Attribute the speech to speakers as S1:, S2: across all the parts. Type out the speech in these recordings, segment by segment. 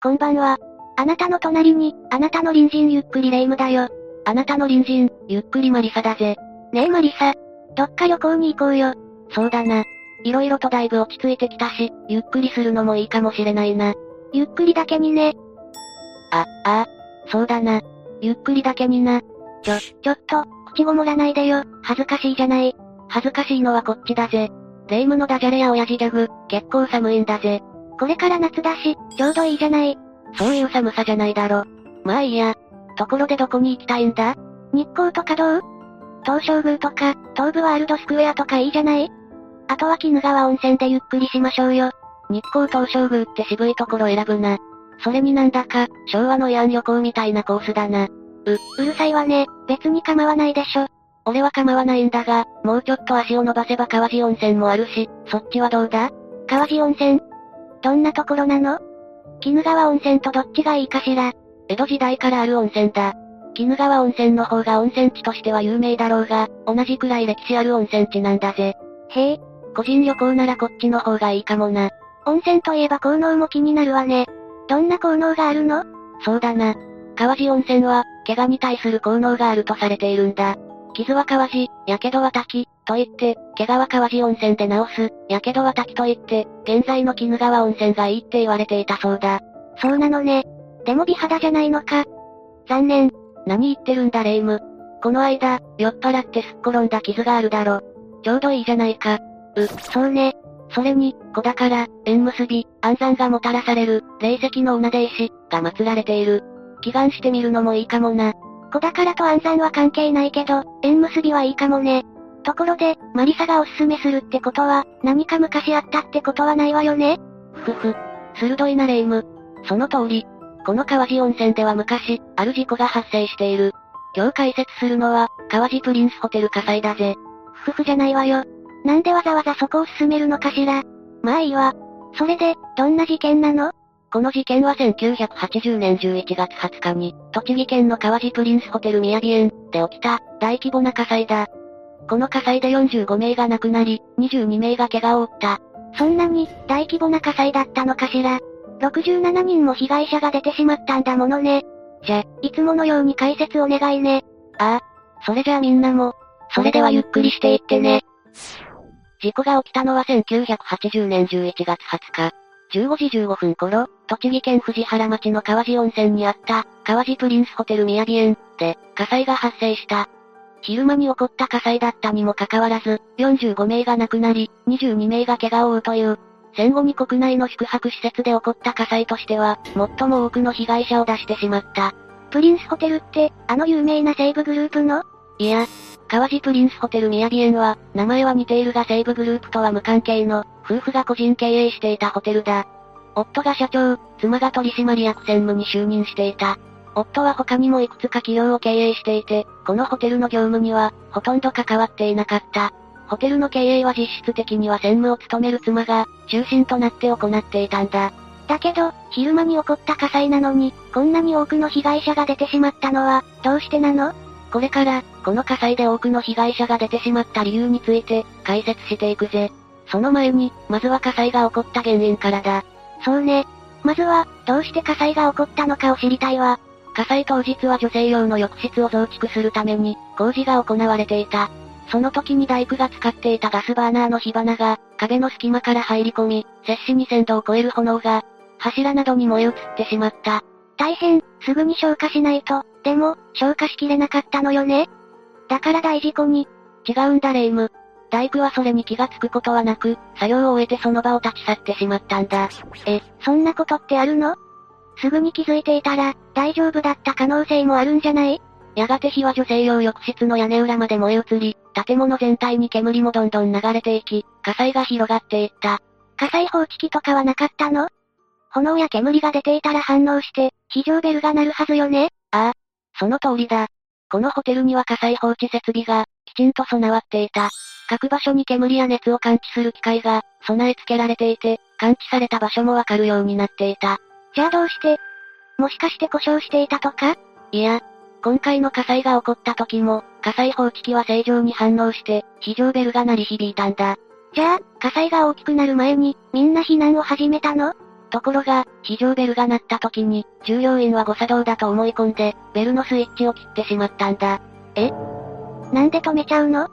S1: こんばんは。あなたの隣に、あなたの隣人ゆっくりレ夢ムだよ。
S2: あなたの隣人、ゆっくりマリサだぜ。
S1: ねえマリサ。どっか旅行に行こうよ。
S2: そうだな。色々とだいぶ落ち着いてきたし、ゆっくりするのもいいかもしれないな。
S1: ゆっくりだけにね。
S2: あ、ああ、そうだな。ゆっくりだけにな。
S1: ちょ、ちょっと、口ごもらないでよ。恥ずかしいじゃない。
S2: 恥ずかしいのはこっちだぜ。霊夢のダジャレや親父ギャグ、結構寒いんだぜ。
S1: これから夏だし、ちょうどいいじゃない。
S2: そういう寒さじゃないだろ。まあいいや。ところでどこに行きたいんだ？
S1: 日光とかどう？東照宮とか、東武ワールドスクエアとかいいじゃない？あとは鬼怒川温泉でゆっくりしましょうよ。
S2: 日光東照宮って渋いところ選ぶな。それになんだか、昭和の慰安旅行みたいなコースだな。う、
S1: うるさいわね。別に構わないでしょ。
S2: 俺は構わないんだが、もうちょっと足を伸ばせば川路温泉もあるし、そっちはどうだ？
S1: 川路温泉どんなところなの？鬼怒川温泉とどっちがいいかしら？
S2: 江戸時代からある温泉だ。鬼怒川温泉の方が温泉地としては有名だろうが、同じくらい歴史ある温泉地なんだぜ。
S1: へえ、
S2: 個人旅行ならこっちの方がいいかもな。
S1: 温泉といえば効能も気になるわね。どんな効能があるの？
S2: そうだな。川路温泉は、怪我に対する効能があるとされているんだ。傷は川路、やけどは滝、と言って、怪我は川路温泉で治す、やけどは滝と言って、現在の鬼怒川温泉がいいって言われていたそうだ。
S1: そうなのね。でも美肌じゃないのか。残念。
S2: 何言ってるんだレイム。この間、酔っ払ってすっ転んだ傷があるだろ。ちょうどいいじゃないか。
S1: う、そうね。
S2: それに、子宝、縁結び、安産がもたらされる、霊石の女で石、が祀られている。祈願してみるのもいいかもな。
S1: 子宝と安産は関係ないけど、縁結びはいいかもね。ところで、マリサがおすすめするってことは、何か昔あったってことはないわよね？
S2: ふふ。鋭いなレイム。その通り。この川路温泉では昔、ある事故が発生している。今日解説するのは、川路プリンスホテル火災だぜ。
S1: ふふじゃないわよ。なんでわざわざそこを進めるのかしら？まあいいわ。それで、どんな事件なの？
S2: この事件は1980年11月20日に、栃木県の川路プリンスホテル宮城園で起きた大規模な火災だ。この火災で45名が亡くなり、22名が怪我を負った。
S1: そんなに、大規模な火災だったのかしら。67人も被害者が出てしまったんだものね。じゃ、いつものように解説お願いね。
S2: ああ。それじゃあみんなも、それではゆっくりしていってね。事故が起きたのは1980年11月20日。15時15分頃、栃木県藤原町の川路温泉にあった、川路プリンスホテル宮城園で、火災が発生した。昼間に起こった火災だったにもかかわらず、45名が亡くなり、22名が怪我を負うという、戦後に国内の宿泊施設で起こった火災としては、最も多くの被害者を出してしまった。
S1: プリンスホテルって、あの有名な西部グループの？
S2: いや、川路プリンスホテル宮城園は、名前は似ているが西部グループとは無関係の、夫婦が個人経営していたホテルだ。夫が社長、妻が取締役専務に就任していた。夫は他にもいくつか企業を経営していて、このホテルの業務には、ほとんど関わっていなかった。ホテルの経営は実質的には専務を務める妻が、中心となって行っていたんだ。
S1: だけど、昼間に起こった火災なのに、こんなに多くの被害者が出てしまったのは、どうしてなの？
S2: これから、この火災で多くの被害者が出てしまった理由について、解説していくぜ。その前に、まずは火災が起こった原因からだ。
S1: そうね。まずは、どうして火災が起こったのかを知りたいわ。
S2: 火災当日は女性用の浴室を増築するために、工事が行われていた。その時に大工が使っていたガスバーナーの火花が、壁の隙間から入り込み、摂氏2000度を超える炎が、柱などに燃え移ってしまった。
S1: 大変、すぐに消火しないと、でも、消火しきれなかったのよね？だから大事故に。
S2: 違うんだレイム。大工はそれに気がつくことはなく、作業を終えてその場を立ち去ってしまったんだ。
S1: え、そんなことってあるの？すぐに気づいていたら、大丈夫だった可能性もあるんじゃない？
S2: やがて火は女性用浴室の屋根裏まで燃え移り、建物全体に煙もどんどん流れていき、火災が広がっていった。
S1: 火災報知器とかはなかったの？炎や煙が出ていたら反応して、非常ベルが鳴るはずよね？
S2: ああ、その通りだ。このホテルには火災報知設備が、きちんと備わっていた。各場所に煙や熱を感知する機械が、備え付けられていて、感知された場所もわかるようになっていた。
S1: じゃあどうして？もしかして故障していたとか？
S2: いや、今回の火災が起こった時も、火災報知器は正常に反応して、非常ベルが鳴り響いたんだ。
S1: じゃあ、火災が大きくなる前に、みんな避難を始めたの？
S2: ところが、非常ベルが鳴った時に、従業員は誤作動だと思い込んで、ベルのスイッチを切ってしまったんだ。
S1: え？なんで止めちゃうの？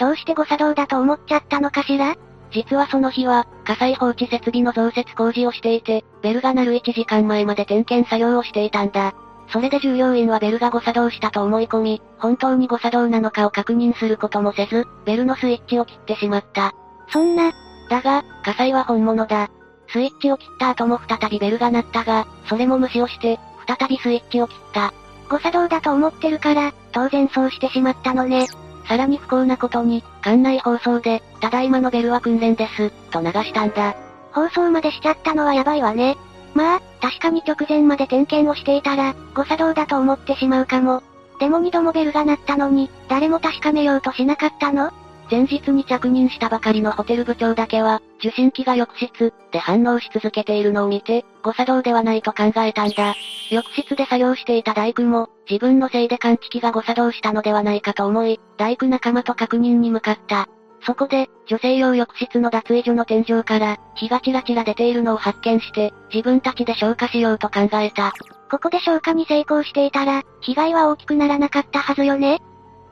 S1: どうして誤作動だと思っちゃったのかしら？
S2: 実はその日は、火災放置設備の増設工事をしていて、ベルが鳴る1時間前まで点検作業をしていたんだ。それで従業員はベルが誤作動したと思い込み、本当に誤作動なのかを確認することもせず、ベルのスイッチを切ってしまった。
S1: そんな、
S2: だが、火災は本物だ。スイッチを切った後も再びベルが鳴ったが、それも無視をして、再びスイッチを切った。
S1: 誤作動だと思ってるから、当然そうしてしまったのね。
S2: さらに不幸なことに、館内放送で、ただいまのベルは訓練です、と流したんだ。
S1: 放送までしちゃったのはやばいわね。まあ、確かに直前まで点検をしていたら、誤作動だと思ってしまうかも。でも二度もベルが鳴ったのに、誰も確かめようとしなかったの？
S2: 前日に着任したばかりのホテル部長だけは、受信機が浴室で反応し続けているのを見て、誤作動ではないと考えたんだ。浴室で作業していた大工も、自分のせいで感知器が誤作動したのではないかと思い、大工仲間と確認に向かった。そこで、女性用浴室の脱衣所の天井から、火がチラチラ出ているのを発見して、自分たちで消火しようと考えた。
S1: ここで消火に成功していたら、被害は大きくならなかったはずよね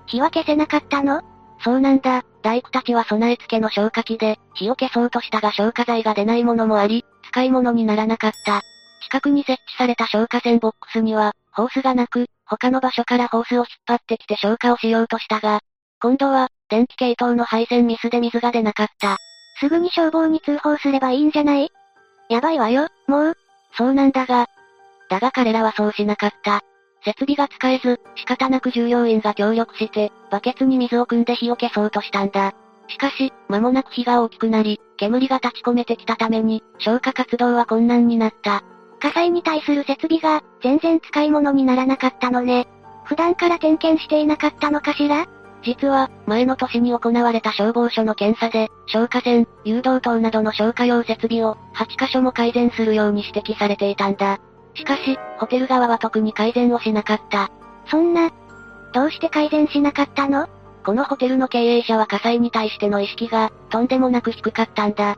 S1: 火は消せなかったの？
S2: そうなんだ。大工たちは備え付けの消火器で、火を消そうとしたが消火剤が出ないものもあり、使い物にならなかった。近くに設置された消火栓ボックスには、ホースがなく、他の場所からホースを引っ張ってきて消火をしようとしたが、今度は、電気系統の配線ミスで水が出なかった。
S1: すぐに消防に通報すればいいんじゃない？やばいわよ、もう。
S2: そうなんだが。だが彼らはそうしなかった。設備が使えず、仕方なく従業員が協力して、バケツに水を汲んで火を消そうとしたんだ。しかし、間もなく火が大きくなり、煙が立ち込めてきたために、消火活動は困難になった。
S1: 火災に対する設備が、全然使い物にならなかったのね。普段から点検していなかったのかしら？
S2: 実は、前の年に行われた消防署の検査で、消火栓、誘導灯などの消火用設備を、8カ所も改善するように指摘されていたんだ。しかし、ホテル側は特に改善をしなかった。
S1: そんな、どうして改善しなかったの？
S2: このホテルの経営者は火災に対しての意識が、とんでもなく低かったんだ。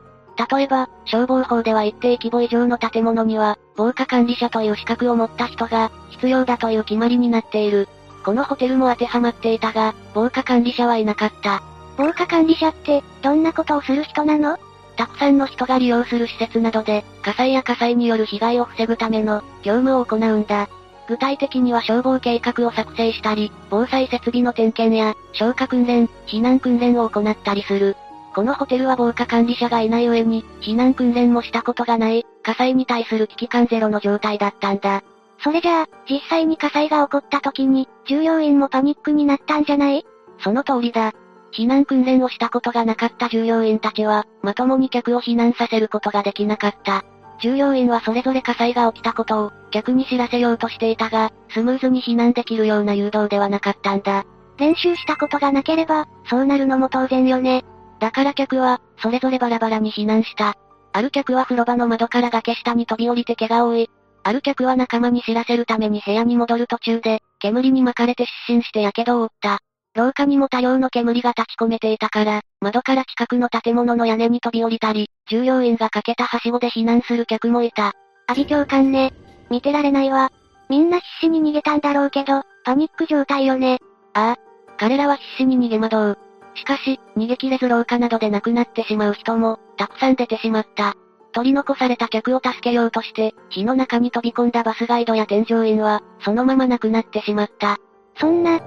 S2: 例えば、消防法では一定規模以上の建物には、防火管理者という資格を持った人が、必要だという決まりになっている。このホテルも当てはまっていたが、防火管理者はいなかった。
S1: 防火管理者って、どんなことをする人なの？
S2: たくさんの人が利用する施設などで、火災や火災による被害を防ぐための、業務を行うんだ。具体的には消防計画を作成したり、防災設備の点検や、消火訓練、避難訓練を行ったりする。このホテルは防火管理者がいない上に、避難訓練もしたことがない、火災に対する危機感ゼロの状態だったんだ。
S1: それじゃあ、実際に火災が起こった時に、従業員もパニックになったんじゃない？
S2: その通りだ。避難訓練をしたことがなかった従業員たちは、まともに客を避難させることができなかった。従業員はそれぞれ火災が起きたことを、客に知らせようとしていたが、スムーズに避難できるような誘導ではなかったんだ。
S1: 練習したことがなければ、そうなるのも当然よね。
S2: だから客は、それぞれバラバラに避難した。ある客は風呂場の窓から崖下に飛び降りて怪我を負い、ある客は仲間に知らせるために部屋に戻る途中で、煙に巻かれて失神して火傷を負った。廊下にも多量の煙が立ち込めていたから、窓から近くの建物の屋根に飛び降りたり、従業員がかけたはしごで避難する客もいた。
S1: 阿ビ教官ね。見てられないわ。みんな必死に逃げたんだろうけど、パニック状態よね。
S2: ああ。彼らは必死に逃げ惑う。しかし、逃げ切れず廊下などで亡くなってしまう人も、たくさん出てしまった。取り残された客を助けようとして、火の中に飛び込んだバスガイドや添乗員は、そのまま亡くなってしまった。
S1: そんな、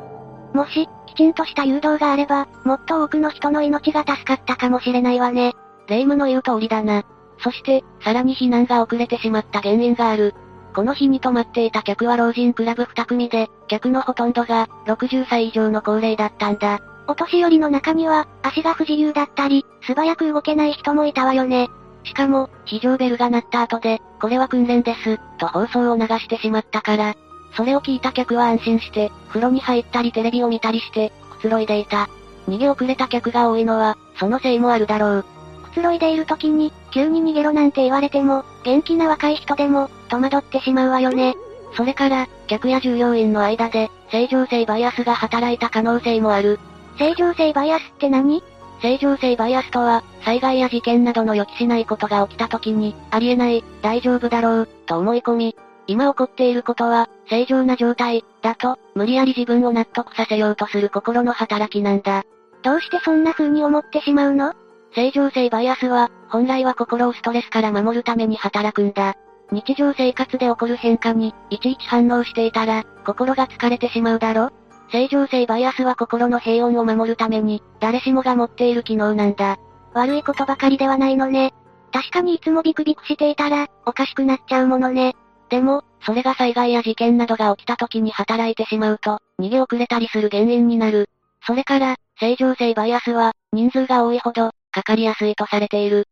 S1: もし、きちんとした誘導があれば、もっと多くの人の命が助かったかもしれないわね。
S2: 霊夢の言う通りだな。そして、さらに避難が遅れてしまった原因がある。この日に泊まっていた客は老人クラブ2組で、客のほとんどが、60歳以上の高齢だったんだ。
S1: お年寄りの中には、足が不自由だったり、素早く動けない人もいたわよね。
S2: しかも、非常ベルが鳴った後で、これは訓練です、と放送を流してしまったから、それを聞いた客は安心して、風呂に入ったりテレビを見たりして、くつろいでいた。逃げ遅れた客が多いのは、そのせいもあるだろう。
S1: くつろいでいる時に、急に逃げろなんて言われても、元気な若い人でも、戸惑ってしまうわよね。
S2: それから、客や従業員の間で、正常性バイアスが働いた可能性もある。
S1: 正常性バイアスって何？
S2: 正常性バイアスとは、災害や事件などの予期しないことが起きた時に、ありえない、大丈夫だろう、と思い込み、今起こっていることは、正常な状態、だと、無理やり自分を納得させようとする心の働きなんだ。
S1: どうしてそんな風に思ってしまうの？
S2: 正常性バイアスは、本来は心をストレスから守るために働くんだ。日常生活で起こる変化に、いちいち反応していたら、心が疲れてしまうだろ正常性バイアスは心の平穏を守るために、誰しもが持っている機能なんだ。
S1: 悪いことばかりではないのね。確かにいつもビクビクしていたら、おかしくなっちゃうものね。
S2: でも、それが災害や事件などが起きた時に働いてしまうと、逃げ遅れたりする原因になる。それから、正常性バイアスは、人数が多いほど、かかりやすいとされている。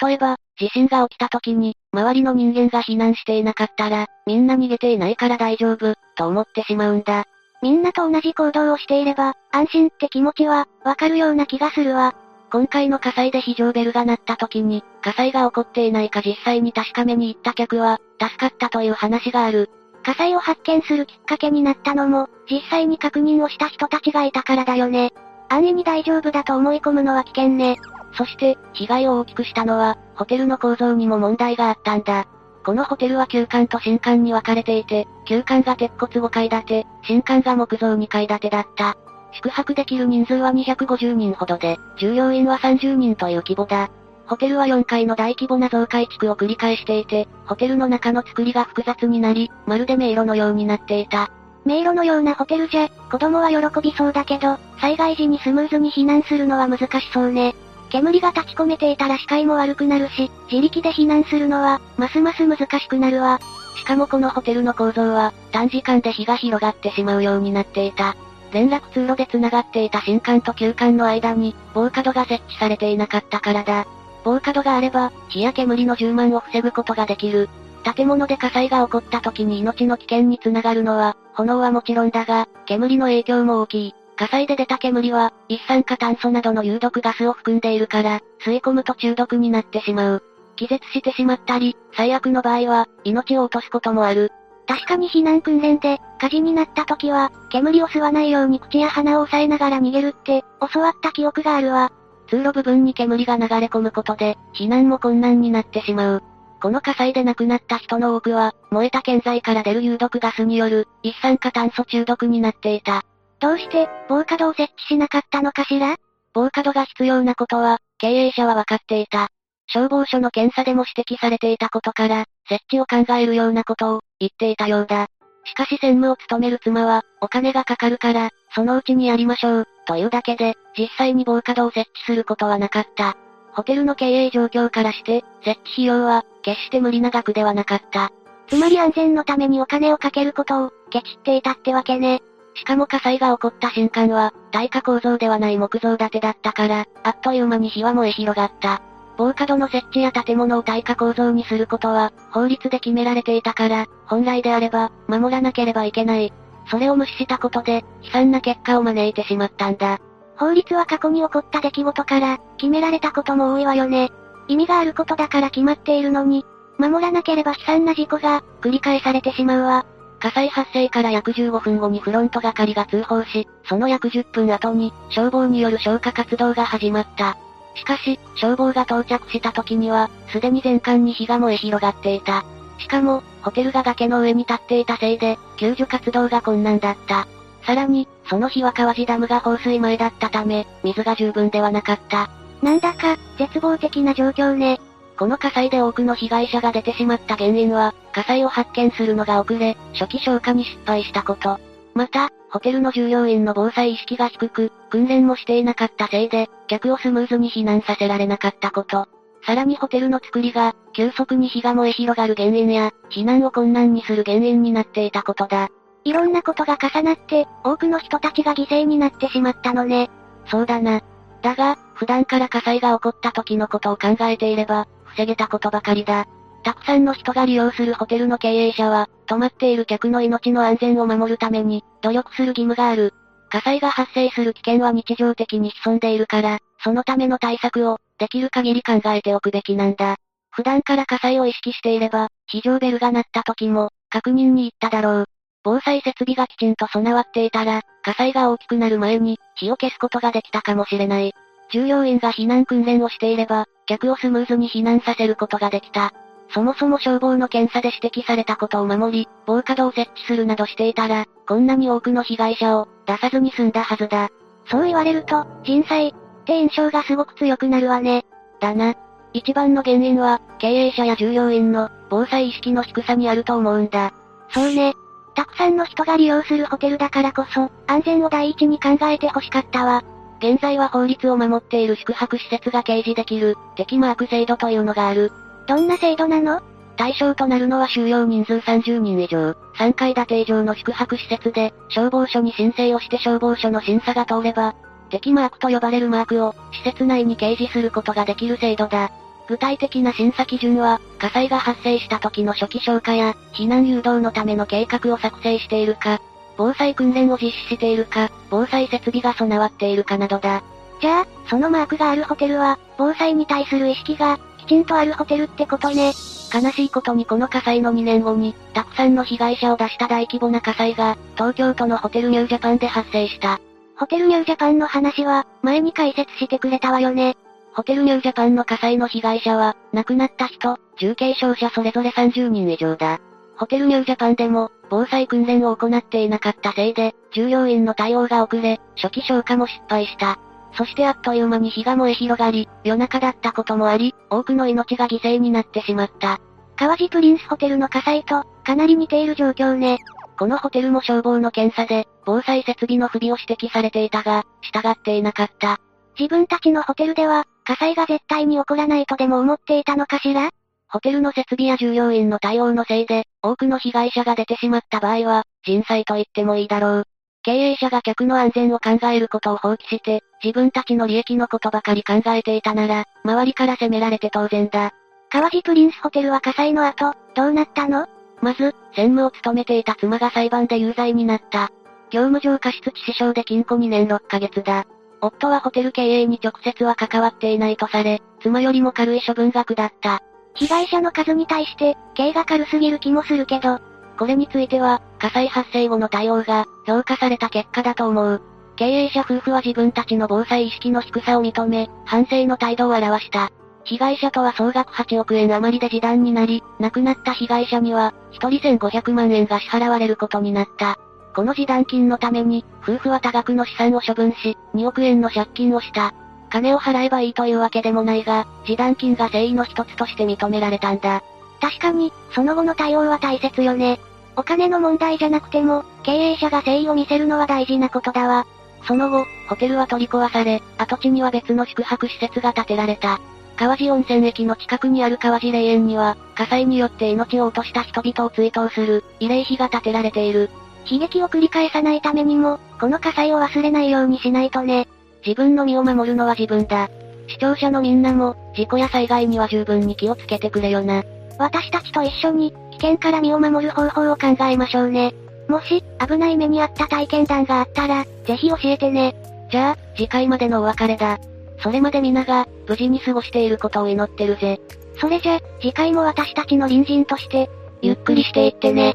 S2: 例えば、地震が起きた時に、周りの人間が避難していなかったら、みんな逃げていないから大丈夫、と思ってしまうんだ。
S1: みんなと同じ行動をしていれば、安心って気持ちは、わかるような気がするわ。
S2: 今回の火災で非常ベルが鳴った時に、火災が起こっていないか実際に確かめに行った客は、助かったという話がある。
S1: 火災を発見するきっかけになったのも、実際に確認をした人たちがいたからだよね。安易に大丈夫だと思い込むのは危険ね。
S2: そして、被害を大きくしたのは、ホテルの構造にも問題があったんだ。このホテルは旧館と新館に分かれていて、旧館が鉄骨5階建て、新館が木造2階建てだった。宿泊できる人数は250人ほどで、従業員は30人という規模だ。ホテルは4階の大規模な増改築を繰り返していて、ホテルの中の作りが複雑になり、まるで迷路のようになっていた。
S1: 迷路のようなホテルじゃ、子供は喜びそうだけど、災害時にスムーズに避難するのは難しそうね。煙が立ち込めていたら視界も悪くなるし、自力で避難するのは、ますます難しくなるわ。
S2: しかもこのホテルの構造は、短時間で火が広がってしまうようになっていた。連絡通路で繋がっていた新館と旧館の間に、防火戸が設置されていなかったからだ。防火戸があれば、火や煙の充満を防ぐことができる。建物で火災が起こった時に命の危険につながるのは、炎はもちろんだが、煙の影響も大きい。火災で出た煙は、一酸化炭素などの有毒ガスを含んでいるから、吸い込むと中毒になってしまう。気絶してしまったり、最悪の場合は、命を落とすこともある。
S1: 確かに避難訓練で、火事になった時は、煙を吸わないように口や鼻を押さえながら逃げるって、教わった記憶があるわ。
S2: 通路部分に煙が流れ込むことで、避難も困難になってしまう。この火災で亡くなった人の多くは、燃えた建材から出る有毒ガスによる、一酸化炭素中毒になっていた。
S1: どうして、防火戸を設置しなかったのかしら？
S2: 防火戸が必要なことは、経営者は分かっていた。消防署の検査でも指摘されていたことから、設置を考えるようなことを、言っていたようだ。しかし専務を務める妻は、お金がかかるから、そのうちにやりましょう、というだけで、実際に防火戸を設置することはなかった。ホテルの経営状況からして、設置費用は、決して無理な額ではなかった。
S1: つまり安全のためにお金をかけることを、ケチっていたってわけね。
S2: しかも火災が起こった瞬間は、耐火構造ではない木造建てだったから、あっという間に火は燃え広がった。防火戸の設置や建物を耐火構造にすることは、法律で決められていたから、本来であれば、守らなければいけない。それを無視したことで、悲惨な結果を招いてしまったんだ。
S1: 法律は過去に起こった出来事から、決められたことも多いわよね。意味があることだから決まっているのに、守らなければ悲惨な事故が、繰り返されてしまうわ。
S2: 火災発生から約15分後にフロント係が通報し、その約10分後に、消防による消火活動が始まった。しかし、消防が到着した時には、すでに全館に火が燃え広がっていた。しかも、ホテルが崖の上に立っていたせいで、救助活動が困難だった。さらに、その日は川地ダムが放水前だったため、水が十分ではなかった。
S1: なんだか、絶望的な状況ね。
S2: この火災で多くの被害者が出てしまった原因は、火災を発見するのが遅れ、初期消火に失敗したこと。また、ホテルの従業員の防災意識が低く、訓練もしていなかったせいで、客をスムーズに避難させられなかったこと。さらにホテルの作りが、急速に火が燃え広がる原因や、避難を困難にする原因になっていたことだ。
S1: いろんなことが重なって、多くの人たちが犠牲になってしまったのね。
S2: そうだな。だが、普段から火災が起こった時のことを考えていれば、防げたことばかりだ。たくさんの人が利用するホテルの経営者は、泊まっている客の命の安全を守るために、努力する義務がある。火災が発生する危険は日常的に潜んでいるから、そのための対策を、できる限り考えておくべきなんだ。普段から火災を意識していれば、非常ベルが鳴った時も、確認に行っただろう。防災設備がきちんと備わっていたら、火災が大きくなる前に、火を消すことができたかもしれない。従業員が避難訓練をしていれば、客をスムーズに避難させることができた。そもそも消防の検査で指摘されたことを守り、防火戸を設置するなどしていたら、こんなに多くの被害者を出さずに済んだはずだ。
S1: そう言われると、人災って印象がすごく強くなるわね。
S2: だな。一番の原因は、経営者や従業員の防災意識の低さにあると思うんだ。
S1: そうね。たくさんの人が利用するホテルだからこそ、安全を第一に考えて欲しかったわ。
S2: 現在は法律を守っている宿泊施設が掲示できる、敵マーク制度というのがある。
S1: どんな制度なの？
S2: 対象となるのは収容人数30人以上、3階建て以上の宿泊施設で、消防署に申請をして消防署の審査が通れば、敵マークと呼ばれるマークを、施設内に掲示することができる制度だ。具体的な審査基準は、火災が発生した時の初期消火や、避難誘導のための計画を作成しているか、防災訓練を実施しているか、防災設備が備わっているかなどだ。
S1: じゃあ、そのマークがあるホテルは、防災に対する意識が、きちんとあるホテルってことね。
S2: 悲しいことにこの火災の2年後に、たくさんの被害者を出した大規模な火災が、東京都のホテルニュージャパンで発生した。
S1: ホテルニュージャパンの話は、前に解説してくれたわよね。
S2: ホテルニュージャパンの火災の被害者は、亡くなった人、重軽傷者それぞれ30人以上だ。ホテルニュージャパンでも、防災訓練を行っていなかったせいで、従業員の対応が遅れ、初期消火も失敗した。そしてあっという間に火が燃え広がり、夜中だったこともあり、多くの命が犠牲になってしまった。
S1: 川地プリンスホテルの火災と、かなり似ている状況ね。
S2: このホテルも消防の検査で、防災設備の不備を指摘されていたが、従っていなかった。
S1: 自分たちのホテルでは、火災が絶対に起こらないとでも思っていたのかしら？
S2: ホテルの設備や従業員の対応のせいで、多くの被害者が出てしまった場合は、人災と言ってもいいだろう。経営者が客の安全を考えることを放棄して、自分たちの利益のことばかり考えていたなら、周りから責められて当然だ。
S1: 川地プリンスホテルは火災の後、どうなったの？
S2: まず、専務を務めていた妻が裁判で有罪になった。業務上過失致死傷で禁錮2年6ヶ月だ。夫はホテル経営に直接は関わっていないとされ、妻よりも軽い処分が下った。
S1: 被害者の数に対して、刑が軽すぎる気もするけど、
S2: これについては、火災発生後の対応が、評価された結果だと思う。経営者夫婦は自分たちの防災意識の低さを認め、反省の態度を表した。被害者とは総額8億円余りで示談になり、亡くなった被害者には、1人1500万円が支払われることになった。この示談金のために、夫婦は多額の資産を処分し、2億円の借金をした。金を払えばいいというわけでもないが、示談金が誠意の一つとして認められたんだ。
S1: 確かに、その後の対応は大切よね。お金の問題じゃなくても、経営者が誠意を見せるのは大事なことだわ。
S2: その後、ホテルは取り壊され、跡地には別の宿泊施設が建てられた。川地温泉駅の近くにある川地霊園には、火災によって命を落とした人々を追悼する、慰霊碑が建てられている。
S1: 悲劇を繰り返さないためにも、この火災を忘れないようにしないとね。
S2: 自分の身を守るのは自分だ。視聴者のみんなも、事故や災害には十分に気をつけてくれよな。
S1: 私たちと一緒に、危険から身を守る方法を考えましょうね。もし、危ない目に遭った体験談があったら、ぜひ教えてね。
S2: じゃあ、次回までのお別れだ。それまで皆が、無事に過ごしていることを祈ってるぜ。
S1: それじゃ、次回も私たちの隣人として、
S2: ゆっくりしていってね。